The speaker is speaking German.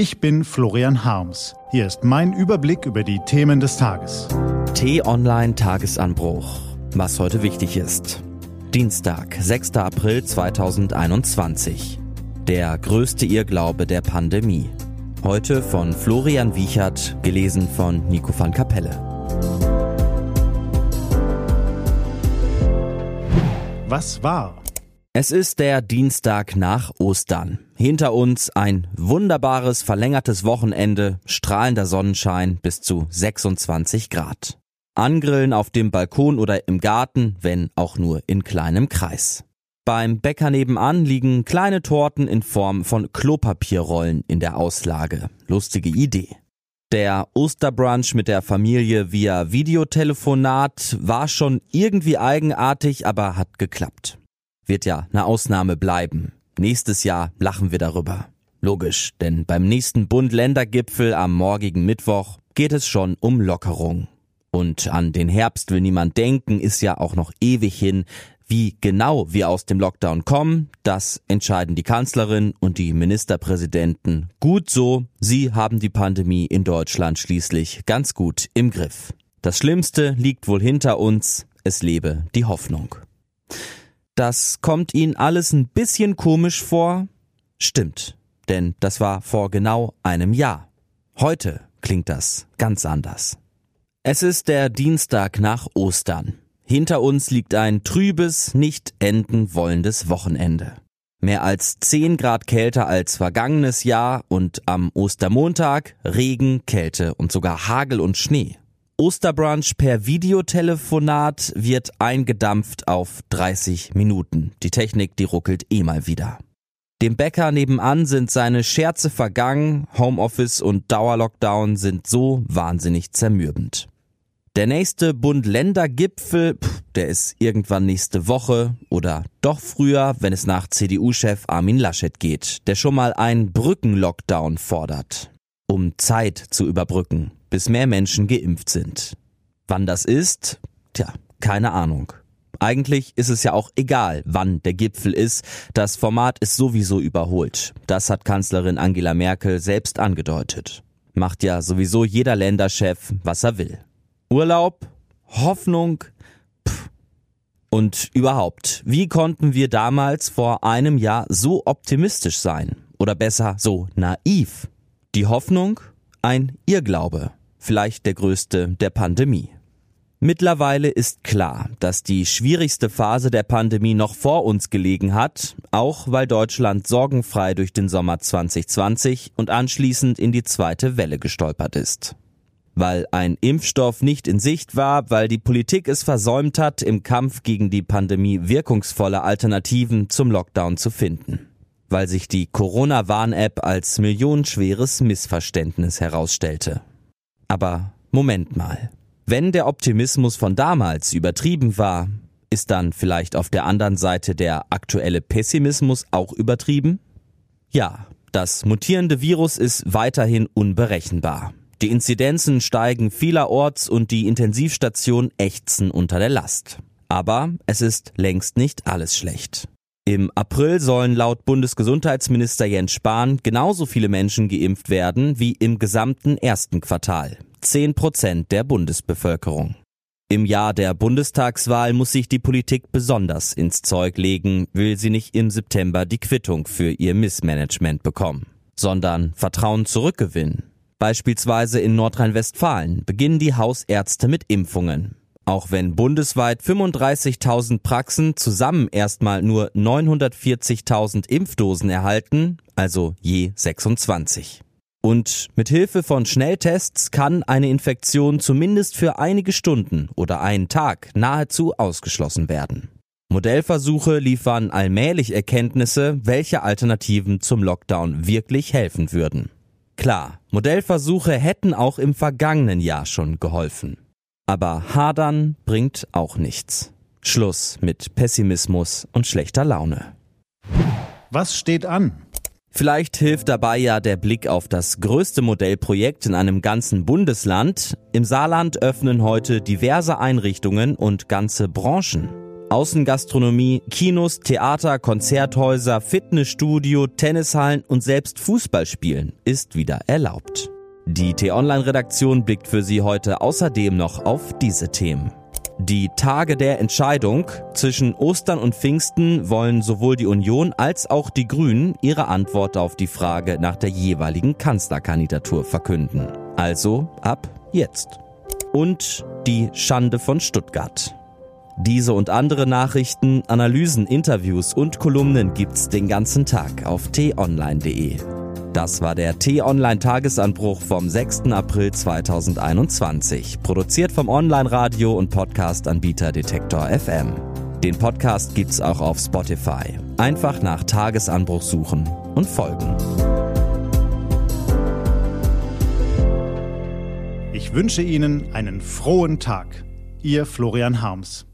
Ich bin Florian Harms. Hier ist mein Überblick über die Themen des Tages. T-Online Tagesanbruch. Was heute wichtig ist. Dienstag, 6. April 2021. Der größte Irrglaube der Pandemie. Heute von Florian Wiechert, gelesen von Nico van Kapelle. Was war? Es ist der Dienstag nach Ostern. Hinter uns ein wunderbares verlängertes Wochenende, strahlender Sonnenschein bis zu 26 Grad. Angrillen auf dem Balkon oder im Garten, wenn auch nur in kleinem Kreis. Beim Bäcker nebenan liegen kleine Torten in Form von Klopapierrollen in der Auslage. Lustige Idee. Der Osterbrunch mit der Familie via Videotelefonat war schon irgendwie eigenartig, aber hat geklappt wird ja eine Ausnahme bleiben. Nächstes Jahr lachen wir darüber. Logisch, denn beim nächsten Bund-Länder-Gipfel am morgigen Mittwoch geht es schon um Lockerung. Und an den Herbst will niemand denken, ist ja auch noch ewig hin. Wie genau wir aus dem Lockdown kommen, das entscheiden die Kanzlerin und die Ministerpräsidenten. Gut so, sie haben die Pandemie in Deutschland schließlich ganz gut im Griff. Das Schlimmste liegt wohl hinter uns, es lebe die Hoffnung. Das kommt Ihnen alles ein bisschen komisch vor? Stimmt, denn das war vor genau einem Jahr. Heute klingt das ganz anders. Es ist der Dienstag nach Ostern. Hinter uns liegt ein trübes, nicht enden wollendes Wochenende. Mehr als 10 Grad kälter als vergangenes Jahr und am Ostermontag Regen, Kälte und sogar Hagel und Schnee. Osterbrunch per Videotelefonat wird eingedampft auf 30 Minuten. Die Technik, die ruckelt eh mal wieder. Dem Bäcker nebenan sind seine Scherze vergangen, Homeoffice und Dauerlockdown sind so wahnsinnig zermürbend. Der nächste Bund-Länder-Gipfel, der ist irgendwann nächste Woche oder doch früher, wenn es nach CDU-Chef Armin Laschet geht, der schon mal einen Brückenlockdown fordert, um Zeit zu überbrücken bis mehr Menschen geimpft sind. Wann das ist? Tja, keine Ahnung. Eigentlich ist es ja auch egal, wann der Gipfel ist. Das Format ist sowieso überholt. Das hat Kanzlerin Angela Merkel selbst angedeutet. Macht ja sowieso jeder Länderchef, was er will. Urlaub, Hoffnung, pff. Und überhaupt, wie konnten wir damals vor einem Jahr so optimistisch sein? Oder besser, so naiv? Die Hoffnung? Ein Irrglaube vielleicht der größte der Pandemie. Mittlerweile ist klar, dass die schwierigste Phase der Pandemie noch vor uns gelegen hat, auch weil Deutschland sorgenfrei durch den Sommer 2020 und anschließend in die zweite Welle gestolpert ist. Weil ein Impfstoff nicht in Sicht war, weil die Politik es versäumt hat, im Kampf gegen die Pandemie wirkungsvolle Alternativen zum Lockdown zu finden. Weil sich die Corona-Warn-App als millionenschweres Missverständnis herausstellte. Aber Moment mal. Wenn der Optimismus von damals übertrieben war, ist dann vielleicht auf der anderen Seite der aktuelle Pessimismus auch übertrieben? Ja, das mutierende Virus ist weiterhin unberechenbar. Die Inzidenzen steigen vielerorts und die Intensivstationen ächzen unter der Last. Aber es ist längst nicht alles schlecht. Im April sollen laut Bundesgesundheitsminister Jens Spahn genauso viele Menschen geimpft werden wie im gesamten ersten Quartal. Zehn Prozent der Bundesbevölkerung. Im Jahr der Bundestagswahl muss sich die Politik besonders ins Zeug legen, will sie nicht im September die Quittung für ihr Missmanagement bekommen, sondern Vertrauen zurückgewinnen. Beispielsweise in Nordrhein-Westfalen beginnen die Hausärzte mit Impfungen. Auch wenn bundesweit 35.000 Praxen zusammen erstmal nur 940.000 Impfdosen erhalten, also je 26. Und mit Hilfe von Schnelltests kann eine Infektion zumindest für einige Stunden oder einen Tag nahezu ausgeschlossen werden. Modellversuche liefern allmählich Erkenntnisse, welche Alternativen zum Lockdown wirklich helfen würden. Klar, Modellversuche hätten auch im vergangenen Jahr schon geholfen. Aber hadern bringt auch nichts. Schluss mit Pessimismus und schlechter Laune. Was steht an? Vielleicht hilft dabei ja der Blick auf das größte Modellprojekt in einem ganzen Bundesland. Im Saarland öffnen heute diverse Einrichtungen und ganze Branchen. Außengastronomie, Kinos, Theater, Konzerthäuser, Fitnessstudio, Tennishallen und selbst Fußballspielen ist wieder erlaubt. Die T-Online-Redaktion blickt für Sie heute außerdem noch auf diese Themen. Die Tage der Entscheidung zwischen Ostern und Pfingsten wollen sowohl die Union als auch die Grünen ihre Antwort auf die Frage nach der jeweiligen Kanzlerkandidatur verkünden. Also ab jetzt. Und die Schande von Stuttgart. Diese und andere Nachrichten, Analysen, Interviews und Kolumnen gibt's den ganzen Tag auf t-online.de. Das war der T-Online-Tagesanbruch vom 6. April 2021, produziert vom Online-Radio- und Podcast-Anbieter Detektor FM. Den Podcast gibt's auch auf Spotify. Einfach nach Tagesanbruch suchen und folgen. Ich wünsche Ihnen einen frohen Tag. Ihr Florian Harms.